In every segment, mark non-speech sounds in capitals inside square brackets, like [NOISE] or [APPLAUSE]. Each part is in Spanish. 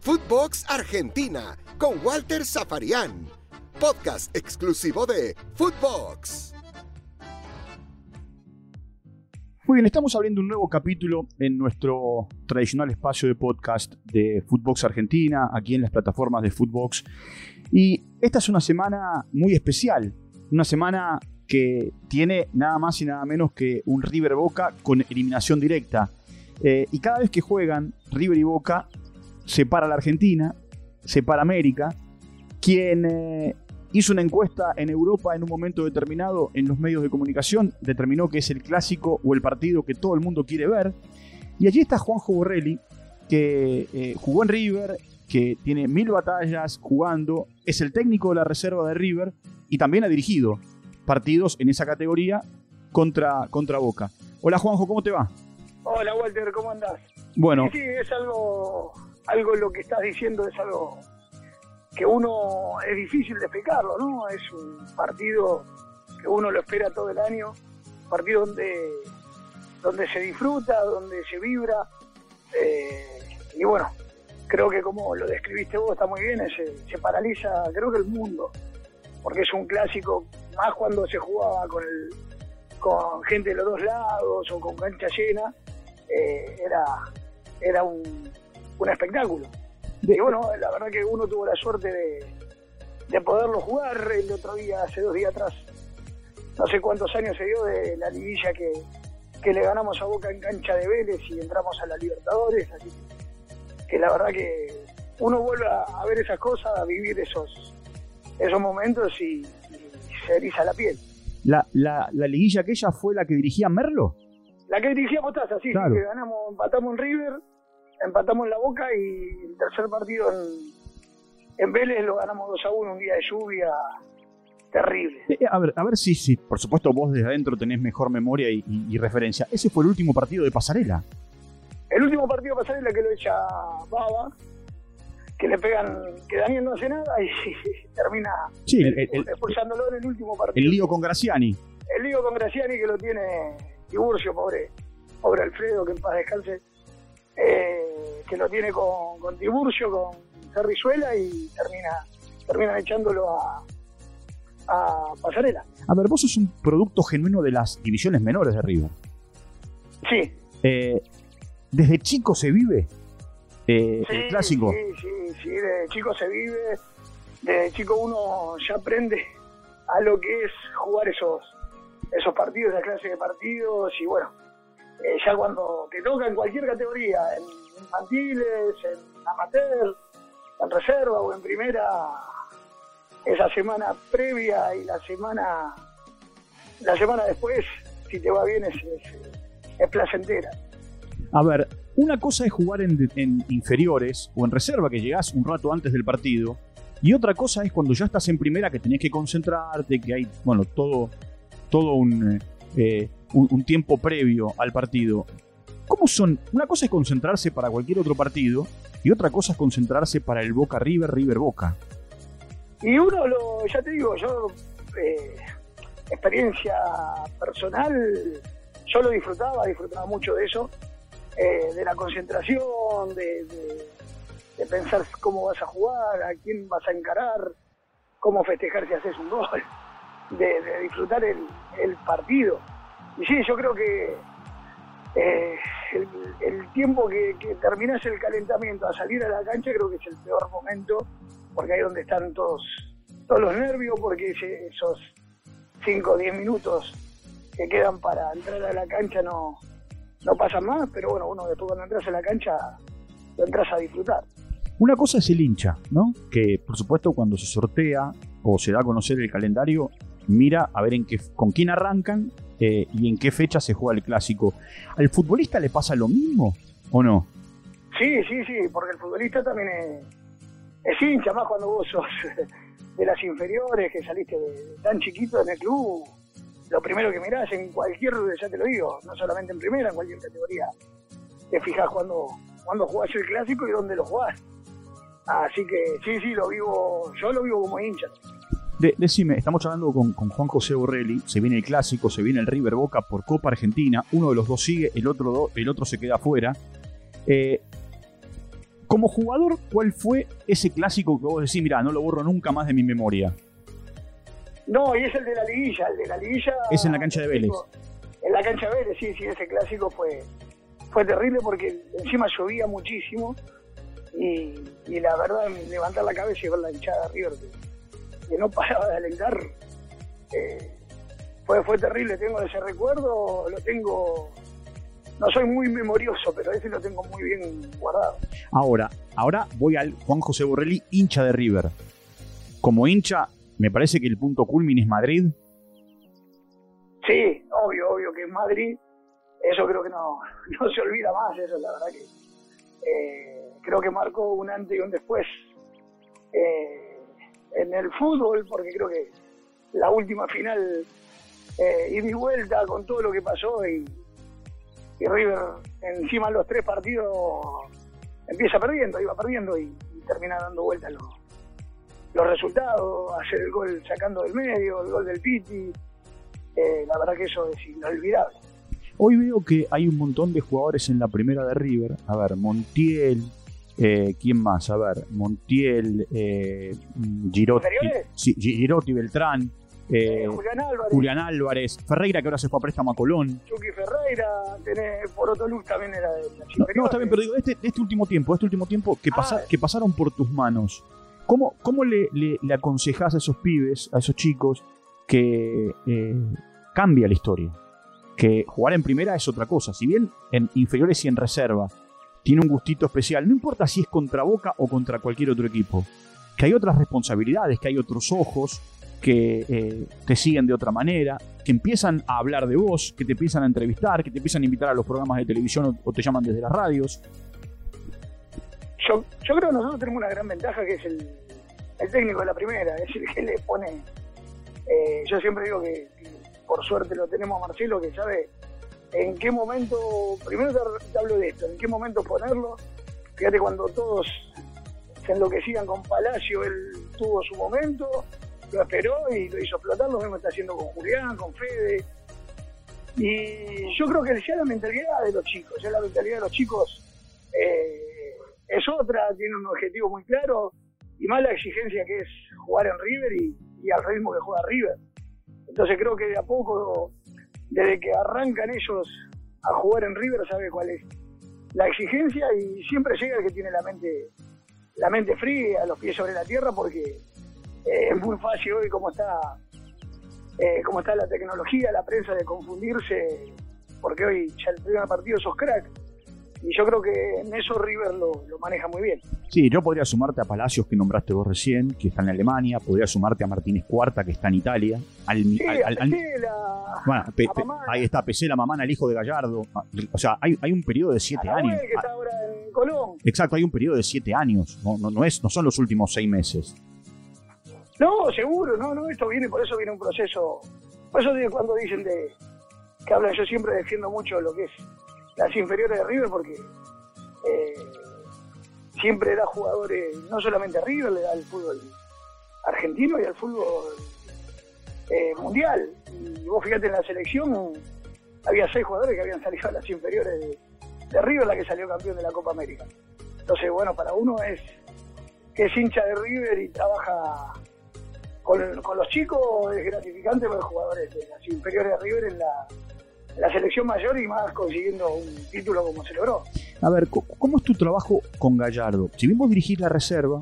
Footbox Argentina con Walter Zafarian. Podcast exclusivo de Footbox. Muy bien, estamos abriendo un nuevo capítulo en nuestro tradicional espacio de podcast de Footbox Argentina, aquí en las plataformas de Footbox. Y esta es una semana muy especial, una semana que tiene nada más y nada menos que un River Boca con eliminación directa. Eh, y cada vez que juegan River y Boca, separa la Argentina, separa América. Quien eh, hizo una encuesta en Europa en un momento determinado en los medios de comunicación determinó que es el clásico o el partido que todo el mundo quiere ver. Y allí está Juanjo Borrelli, que eh, jugó en River, que tiene mil batallas jugando, es el técnico de la reserva de River y también ha dirigido partidos en esa categoría contra, contra Boca. Hola Juanjo, ¿cómo te va? Hola Walter, ¿cómo andás? Bueno. Sí, es algo, algo lo que estás diciendo, es algo que uno es difícil de explicarlo, ¿no? Es un partido que uno lo espera todo el año, un partido donde, donde se disfruta, donde se vibra, eh, y bueno, creo que como lo describiste vos está muy bien, se, se paraliza, creo que el mundo, porque es un clásico, más cuando se jugaba con, el, con gente de los dos lados o con cancha llena, eh, era, era un, un espectáculo. Y bueno, la verdad que uno tuvo la suerte de, de poderlo jugar el otro día, hace dos días atrás. No sé cuántos años se dio de la liguilla que, que le ganamos a Boca en cancha de Vélez y entramos a la Libertadores. Así que la verdad que uno vuelve a, ver esas cosas, a vivir esos, esos momentos y, y se eriza la piel. ¿La, la, ¿La liguilla aquella fue la que dirigía Merlo? La que dirigía Mostaza, sí, Claro. sí, que ganamos, empatamos en River, empatamos en La Boca y el tercer partido en, en Vélez lo ganamos 2 a 1, un día de lluvia terrible. Eh, a ver, a ver si, si, por supuesto, vos desde adentro tenés mejor memoria y, y- y referencia. Ese fue el último partido de Pasarela. El último partido pasarela que lo echa Baba, que le pegan, que Daniel no hace nada y [LAUGHS] termina Sí, el, el- el- expulsándolo en el último partido. el lío con Graciani. El lío con Graciani que lo tiene Tiburcio, pobre, pobre Alfredo, que en paz descanse, eh, que lo tiene con, con Tiburcio, con Cerrizuela y termina, terminan echándolo a, a Pasarela. A ver, vos sos un producto genuino de las divisiones menores de River. Sí, Eh, desde chico se vive eh, sí, el clásico. Sí, sí, sí, de chico se vive, de chico uno ya aprende a lo que es jugar esos, esos partidos, esa clase de partidos y bueno, eh, ya cuando te toca en cualquier categoría, en infantiles, en amateur, en reserva o en primera, esa semana previa y la semana la semana después, si te va bien, es, es, es placentera. A ver, una cosa es jugar en, en inferiores o en reserva, que llegás un rato antes del partido, y otra cosa es cuando ya estás en primera, que tenés que concentrarte, que hay, bueno, todo, todo un, eh, un, un tiempo previo al partido. ¿Cómo son? Una cosa es concentrarse para cualquier otro partido, y otra cosa es concentrarse para el Boca River, River Boca. Y uno, lo, ya te digo, yo, eh, experiencia personal, yo lo disfrutaba, disfrutaba mucho de eso, eh, de la concentración, de, de- de pensar cómo vas a jugar, a quién vas a encarar, cómo festejar si haces un gol, de, disfrutar el, partido. Y sí, yo creo que eh, el, tiempo que, que terminás el calentamiento a salir a la cancha creo que es el peor momento, porque ahí es donde están todos, todos los nervios, porque esos 5 o 10 minutos que quedan para entrar a la cancha no, no pasan más, pero bueno, uno después cuando entras a la cancha lo entras a disfrutar. Una cosa es el hincha, ¿no? Que por supuesto cuando se sortea o se da a conocer el calendario, mira a ver en qué, con quién arrancan eh, y en qué fecha se juega el clásico. ¿Al futbolista le pasa lo mismo o no? Sí, sí, sí, porque el futbolista también es, hincha, más cuando vos sos [LAUGHS] de las inferiores, que saliste de- tan chiquito en el club, lo primero que mirás en cualquier, ya te lo digo, no solamente en primera, en cualquier categoría, te fijas cuando, cuando jugás el clásico y dónde lo jugás. Así que sí, sí, lo vivo, yo lo vivo como hincha. De- decime, estamos hablando con, con Juan José Borrelli, se viene el clásico, se viene el River Boca por Copa Argentina, uno de los dos sigue, el otro, do- el otro se queda afuera. Eh, Como jugador, ¿cuál fue ese clásico que vos decís, mira, no lo borro nunca más de mi memoria? No, y es el de la liguilla, el de la liguilla. Es en la cancha de Vélez. En la cancha de Vélez, sí, sí, ese clásico fue, fue terrible porque encima llovía muchísimo y, la verdad, levantar la cabeza y ver la hinchada de River que, no paraba de alentar, eh, fue, fue terrible. Tengo ese recuerdo, lo tengo no soy muy memorioso, pero ese lo tengo muy bien guardado. Ahora, ahora voy al Juan José Borrelli, hincha de River. Como hincha, me parece que el punto culmin es Madrid. Sí, obvio, obvio que es Madrid. Eso creo que no, [LAUGHS] no se olvida más, eso la verdad que eh, creo que marcó un antes y un después eh, en el fútbol, porque creo que la última final eh, y mi vuelta con todo lo que pasó y, y River encima de los tres partidos empieza perdiendo, iba perdiendo y, termina dando vuelta los, los resultados, hacer el gol sacando del medio, el gol del Piti, eh, la verdad que eso es inolvidable. Hoy veo que hay un montón de jugadores en la primera de River, a ver, Montiel, eh, ¿quién más? A ver, Montiel, eh, Girotti, sí, Girotti, Beltrán, eh, Julián, Álvarez. Ferreira que ahora se fue a préstamo a Colón. Chucky Ferreira, tenés Porotoluz también era de la no, no, está bien, pero digo, de este, este último tiempo, este último tiempo que, pasa, ah. que pasaron por tus manos, ¿cómo, cómo le, le, aconsejás a esos pibes, a esos chicos, que eh, cambia la historia? Que jugar en primera es otra cosa. Si bien en inferiores y en reserva tiene un gustito especial, no importa si es contra Boca o contra cualquier otro equipo, que hay otras responsabilidades, que hay otros ojos, que eh, te siguen de otra manera, que empiezan a hablar de vos, que te empiezan a entrevistar, que te empiezan a invitar a los programas de televisión o, te llaman desde las radios. Yo, yo creo que nosotros tenemos una gran ventaja que es el, técnico de la primera, es decir, que le pone... Eh, yo siempre digo que, por suerte lo tenemos a Marcelo, que sabe en qué momento, primero te, hablo de esto, en qué momento ponerlo. Fíjate cuando todos se enloquecían con Palacio, él tuvo su momento, lo esperó y lo hizo explotar, lo mismo está haciendo con Julián, con Fede. Y yo creo que ya la mentalidad de los chicos, ya la mentalidad de los chicos eh, es otra, tiene un objetivo muy claro y más la exigencia que es jugar en River y, al ritmo que juega River. Entonces creo que de a poco, desde que arrancan ellos a jugar en River, sabe cuál es la exigencia y siempre llega el que tiene la mente la mente fría, los pies sobre la tierra, porque eh, es muy fácil hoy como está eh, como está la tecnología, la prensa de confundirse, porque hoy ya el primer partido sos crack. Y yo creo que en eso River lo, maneja muy bien. Sí, yo podría sumarte a Palacios que nombraste vos recién, que está en Alemania, podría sumarte a Martínez Cuarta, que está en Italia. Al, sí, bueno, ahí está Pesela, Mamana, el hijo de Gallardo. O sea, hay, hay un periodo de siete años. Que está ahora en Colón. Exacto, hay un periodo de siete años. No, no, no, es, no son los últimos seis meses. No, seguro, no, no, esto viene, por eso viene un proceso. Por eso cuando dicen de que hablan, yo siempre defiendo mucho lo que es las inferiores de River porque eh, siempre da jugadores, no solamente a River, le da al fútbol argentino y al fútbol eh, mundial. Y vos fíjate en la selección, había seis jugadores que habían salido a las inferiores de, River, la que salió campeón de la Copa América. Entonces, bueno, para uno es que es hincha de River y trabaja con, los chicos es gratificante ver jugadores de las inferiores de River en la, selección mayor y más consiguiendo un título como se logró. A ver, ¿cómo es tu trabajo con Gallardo? Si bien vos dirigís la reserva,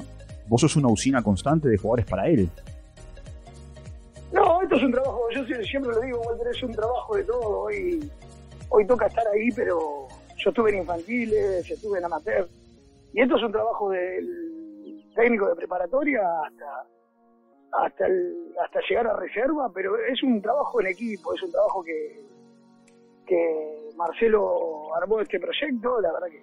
vos sos una usina constante de jugadores para él. No, esto es un trabajo, yo siempre lo digo, Walter, es un trabajo de todo. Hoy, hoy toca estar ahí, pero yo estuve en infantiles, estuve en amateur, y esto es un trabajo del técnico de preparatoria hasta hasta, hasta llegar a reserva, pero es un trabajo en equipo, es un trabajo que, que Marcelo armó este proyecto, la verdad que,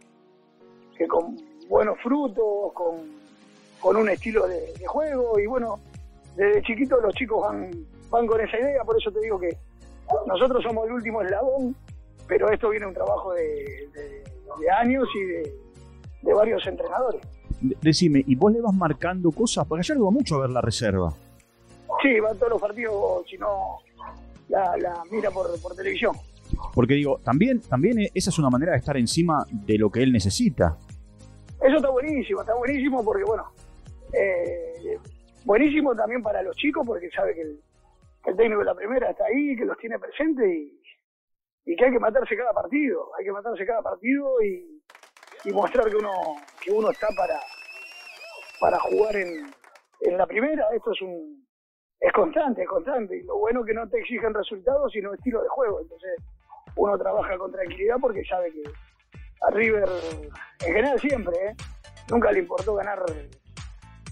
que con buenos frutos, con, un estilo de, juego y bueno, desde chiquito los chicos van, van con esa idea, por eso te digo que nosotros somos el último eslabón, pero esto viene un trabajo de, de años y de varios entrenadores decime, ¿y vos le vas marcando cosas? Porque ayer va mucho a ver la reserva. Sí, va todos los partidos, si no, la, mira por, televisión. Porque digo, también, también esa es una manera de estar encima de lo que él necesita. Es eso está buenísimo, está buenísimo porque, bueno, eh, buenísimo también para los chicos porque sabe que el, técnico de la primera está ahí, que los tiene presentes y, y, que hay que matarse cada partido, hay que matarse cada partido y, y mostrar que uno, que uno está para, para jugar en, en la primera. Esto es un es constante, es constante. Y lo bueno que no te exigen resultados, sino estilo de juego. Entonces, uno trabaja con tranquilidad porque sabe que a River, en general siempre, ¿eh? nunca le importó ganar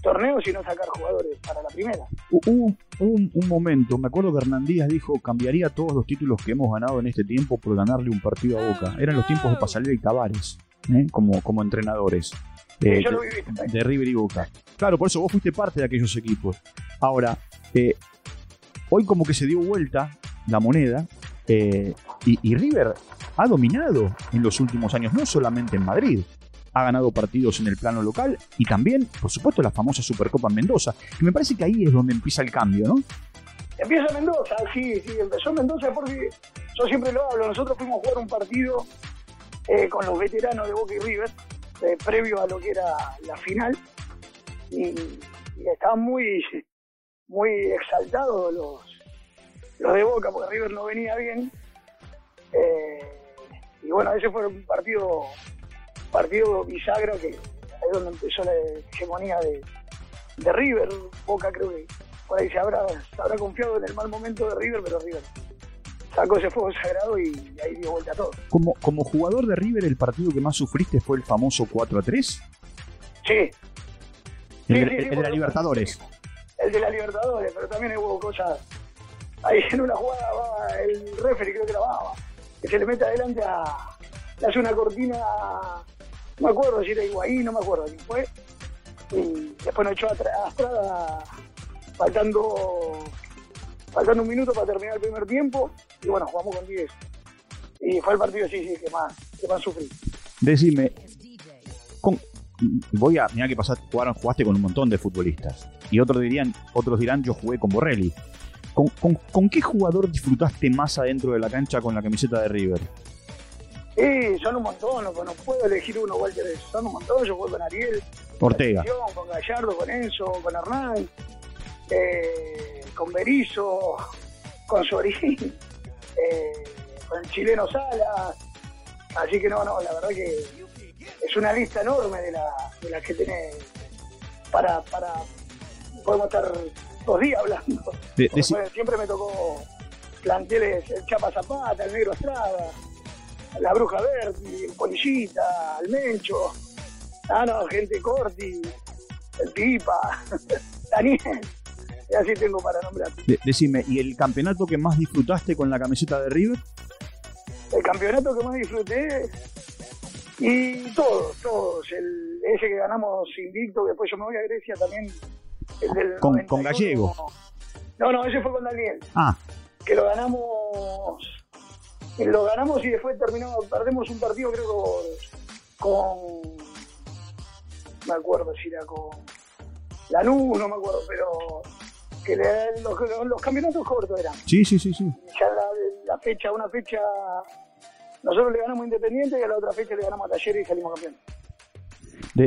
torneos y no sacar jugadores para la primera. Hubo un, momento, me acuerdo que Hernán Díaz dijo, cambiaría todos los títulos que hemos ganado en este tiempo por ganarle un partido a Boca. Eran los tiempos de Pasalera y Tavares, ¿eh? como, como entrenadores. Eh, de, River y Boca. Claro, por eso vos fuiste parte de aquellos equipos. Ahora, eh, hoy como que se dio vuelta la moneda eh, y, River ha dominado en los últimos años, no solamente en Madrid. Ha ganado partidos en el plano local y también, por supuesto, la famosa Supercopa en Mendoza. Y me parece que ahí es donde empieza el cambio, ¿no? Empieza Mendoza, sí, sí, empezó Mendoza porque yo siempre lo hablo. Nosotros fuimos a jugar un partido con los veteranos de Boca y River eh, previo a lo que era la final y, estaban muy muy exaltados los, los de Boca porque River no venía bien eh, y bueno ese fue un partido partido bisagra que es donde empezó la hegemonía de, de River Boca creo que por ahí se habrá, se habrá confiado en el mal momento de River pero River sacó ese fuego sagrado y ahí dio vuelta a todo. Como, como jugador de River, ¿el partido que más sufriste fue el famoso 4 a 3? Sí. El, de la Libertadores. El de la Libertadores, pero también hubo cosas. Ahí en una jugada el referee, creo que la va, que se le mete adelante a. Le hace una cortina. No me acuerdo si era Higuaín, no me acuerdo quién fue. Y después nos echó atrás, faltando faltando un minuto para terminar el primer tiempo, y bueno, jugamos con 10. Y fue el partido, sí, sí, que más, que más sufrí. Decime, voy a, mira que pasaste, jugaron, jugaste con un montón de futbolistas, y otros dirían, otros dirán, yo jugué con Borrelli. ¿Con, qué jugador disfrutaste más adentro de la cancha con la camiseta de River? Sí, son un montón, no, no puedo elegir uno, Walter, son un montón, yo jugué con Ariel, Ortega, con Gallardo, con Enzo, con Hernán, eh, con Berizo, con Sorín, eh, con el chileno Salas. Así que no, no, la verdad que es una lista enorme de, las que tiene para, para. Podemos estar dos días hablando. siempre me tocó planteles el Chapa Zapata, el Negro Estrada, la Bruja Verde, el Polillita, el Mencho. Ah, no, gente Corti, el Pipa, [LAUGHS] Daniel y así tengo para nombrar. decime, ¿y el campeonato que más disfrutaste con la camiseta de River? El campeonato que más disfruté y todos, todos. El, ese que ganamos invicto, después yo me voy a Grecia también. Con, con Gallego. No, no, ese fue con Daniel. Ah. Que lo ganamos. Lo ganamos y después terminamos, perdemos un partido creo con, me acuerdo si era con Lanús, no me acuerdo, pero que los, campeonatos cortos eran. Sí, sí, sí, sí. Ya la, fecha, una fecha, nosotros le ganamos Independiente y a la otra fecha le ganamos a Talleres y salimos campeones.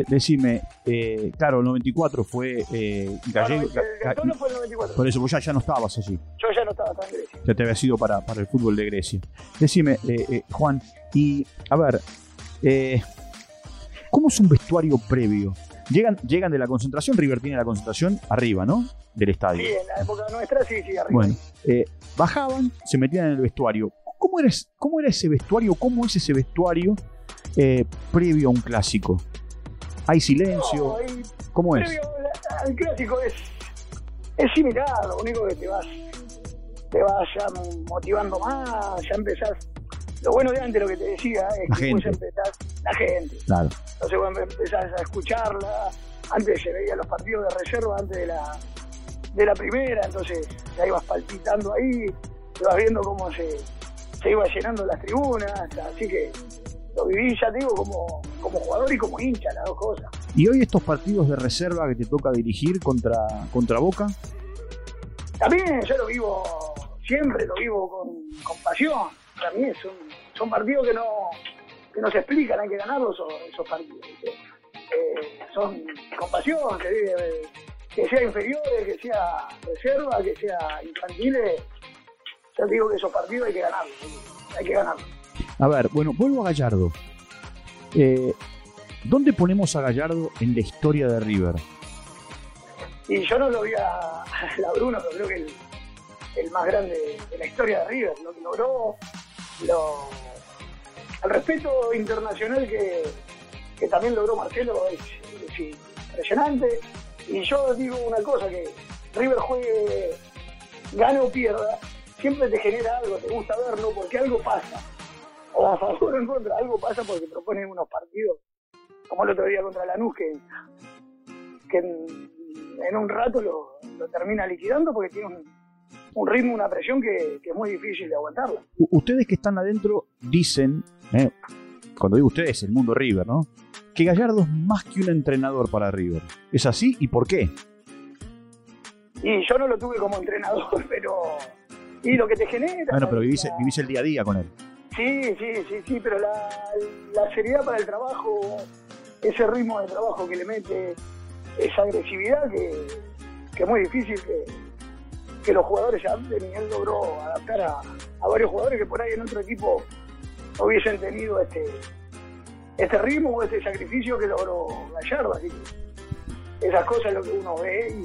Decime, eh, claro, el 94 fue eh, Gallego. No, no, fue el 94. Por eso, vos ya, ya no estabas allí. Yo ya no estaba, en Grecia. Ya te había sido para, para el fútbol de Grecia. Decime, eh, eh Juan, y a ver, eh, ¿cómo es un vestuario previo? Llegan, llegan de la concentración, River tiene la concentración arriba, ¿no? Del estadio. Sí, en la época nuestra sí, sí, arriba. Bueno, eh, bajaban, se metían en el vestuario. ¿Cómo era, cómo era ese vestuario? ¿Cómo es ese vestuario previo a un clásico? ¿Hay silencio? ¿Cómo es? al clásico es, es similar, lo único que te vas, te vas ya motivando más, ya empezás lo bueno de antes, lo que te decía, es que después empezás, la gente. Claro. Entonces vos empezás a escucharla. Antes se veía los partidos de reserva antes de la, de la primera, entonces ya ibas palpitando ahí, te vas viendo cómo se, se iba llenando las tribunas, así que lo viví, ya te digo, como, como jugador y como hincha, las dos cosas. ¿Y hoy estos partidos de reserva que te toca dirigir contra, contra Boca? También yo lo vivo, siempre lo vivo con, con pasión para mí son, son partidos que no, que no se explican, hay que ganarlos esos, partidos. Eh, son con pasión, que, que sea inferiores, que sea reserva, que sea infantiles. Ya digo que esos partidos hay que ganarlos, hay que ganarlos. A ver, bueno, vuelvo a Gallardo. Eh, ¿Dónde ponemos a Gallardo en la historia de River? Y yo no lo vi a, a Bruno, pero creo que el, el, más grande de la historia de River, lo que logró, lo, el respeto internacional que, que también logró Marcelo es, es, impresionante. Y yo digo una cosa, que River juegue, gane o pierda, siempre te genera algo, te gusta verlo, porque algo pasa. O a favor o en contra, algo pasa porque proponen unos partidos, como el otro día contra Lanús, que, que en, en un rato lo, lo, termina liquidando porque tiene un, un ritmo, una presión que, que, es muy difícil de aguantarla. Ustedes que están adentro dicen, eh, cuando digo ustedes, el mundo River, ¿no? Que Gallardo es más que un entrenador para River. ¿Es así y por qué? Y yo no lo tuve como entrenador, [LAUGHS] pero... Y lo que te genera... Bueno, pero vivís, vivís el día a día con él. Sí, sí, sí, sí, pero la, la seriedad para el trabajo, ese ritmo de trabajo que le mete, esa agresividad que, que es muy difícil que, que los jugadores adapten y él logró adaptar a, a, varios jugadores que por ahí en otro equipo hubiesen tenido este, este ritmo o este sacrificio que logró Gallardo. Así esas cosas es lo que uno ve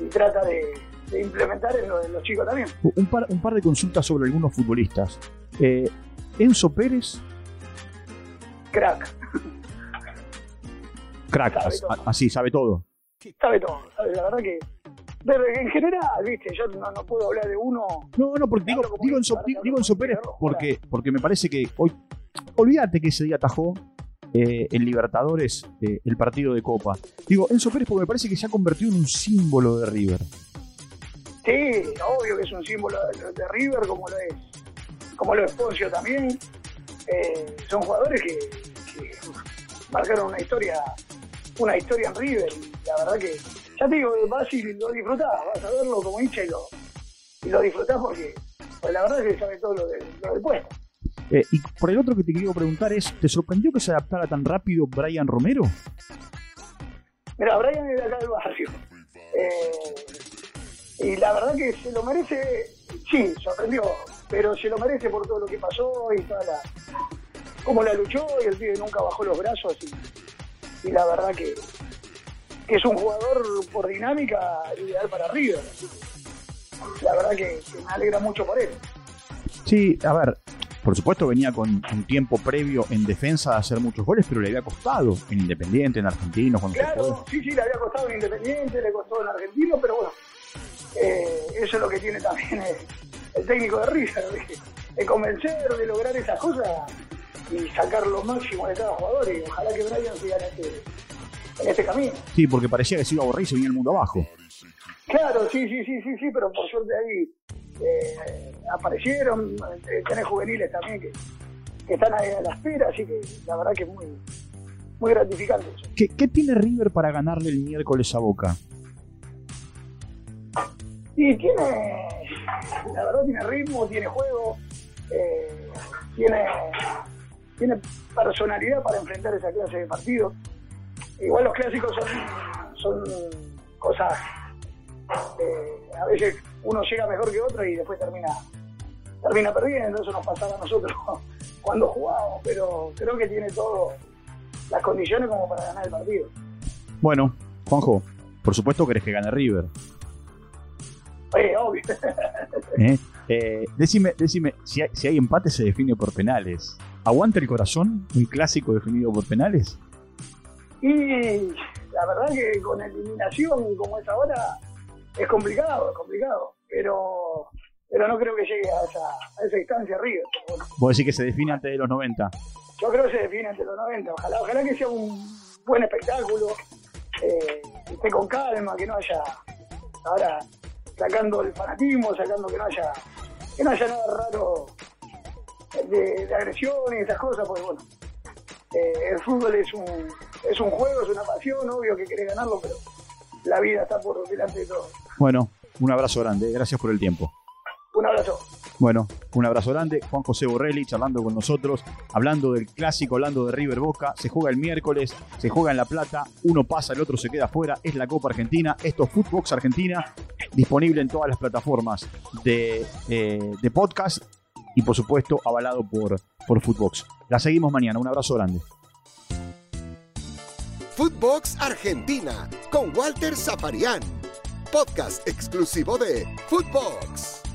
y, trata de, implementar en, en, los chicos también. Un par, un par de consultas sobre algunos futbolistas. Eh, Enzo Pérez. Crack. Crack, sabe así, sabe todo. Sabe todo, sabe, la verdad que en general, viste, yo no, no, puedo hablar de uno. No, no, porque digo, digo, Enzo, digo Enzo Pérez porque, porque me parece que hoy. Olvídate que ese día atajó eh, en Libertadores eh, el partido de Copa. Digo, Enzo Pérez porque me parece que se ha convertido en un símbolo de River. Sí, obvio que es un símbolo de, de River, como lo es, como lo es Poncio también. Eh, son jugadores que, que marcaron una historia, una historia en River. Y la verdad que ya te digo, vas y lo disfrutás, vas a verlo como hincha y lo, y lo disfrutás porque pues la verdad es que sabe todo lo, de, lo del puesto. Eh, y por el otro que te quiero preguntar es, ¿te sorprendió que se adaptara tan rápido Brian Romero? Mira, Brian es de acá del barrio. Eh, y la verdad que se lo merece, sí, sorprendió, pero se lo merece por todo lo que pasó y toda la cómo la luchó y el pibe nunca bajó los brazos y, y la verdad que, que es un jugador por dinámica ideal para River. La verdad que, que, me alegra mucho por él. Sí, a ver, por supuesto venía con un tiempo previo en defensa de hacer muchos goles, pero le había costado en Independiente, en Argentino. Cuando claro, sí, sí, le había costado en Independiente, le costó en Argentino, pero bueno, eh, eso es lo que tiene también el, el técnico de River, de, de convencer, de lograr esas cosas y sacar lo máximo de cada jugador y ojalá que Brian siga en este, en este camino. Sí, porque parecía que se iba a borrar y se venía el mundo abajo. Claro, sí, sí, sí, sí, sí, pero por suerte ahí eh, aparecieron, eh, tenés juveniles también que, que, están ahí a la espera, así que la verdad que es muy, muy gratificante eso. ¿Qué, ¿Qué, tiene River para ganarle el miércoles a Boca? Y tiene, la verdad tiene ritmo, tiene juego, eh, tiene tiene personalidad para enfrentar esa clase de partidos. Igual los clásicos son, son cosas, eh, a veces uno llega mejor que otro y después termina, termina perdiendo, eso nos pasaba a nosotros [LAUGHS] cuando jugábamos, pero creo que tiene todas las condiciones como para ganar el partido. Bueno, Juanjo, por supuesto querés que gane River. Eh, obvio. [LAUGHS] ¿Eh? Eh, decime, decime si, hay, si hay empate se define por penales. ¿Aguanta el corazón un clásico definido por penales? Y la verdad que con eliminación como es ahora es complicado, es complicado. Pero pero no creo que llegue a esa, a esa instancia River. Bueno. ¿Vos decís que se define antes de los 90? Yo creo que se define antes de los 90. Ojalá, ojalá que sea un buen espectáculo, eh, esté con calma, que no haya ahora sacando el fanatismo, sacando que no haya que no haya nada raro de, de agresión y esas cosas, porque bueno, eh, el fútbol es un, es un juego, es una pasión, obvio que querés ganarlo, pero la vida está por delante de todo. Bueno, un abrazo grande, gracias por el tiempo. Un abrazo. Bueno, un abrazo grande. Juan José Borrelli charlando con nosotros, hablando del clásico, hablando de River Boca. Se juega el miércoles, se juega en La Plata. Uno pasa, el otro se queda afuera. Es la Copa Argentina. Esto es Footbox Argentina, disponible en todas las plataformas de, eh, de podcast y, por supuesto, avalado por, por Footbox. La seguimos mañana. Un abrazo grande. Footbox Argentina con Walter Zaparián. Podcast exclusivo de Footbox.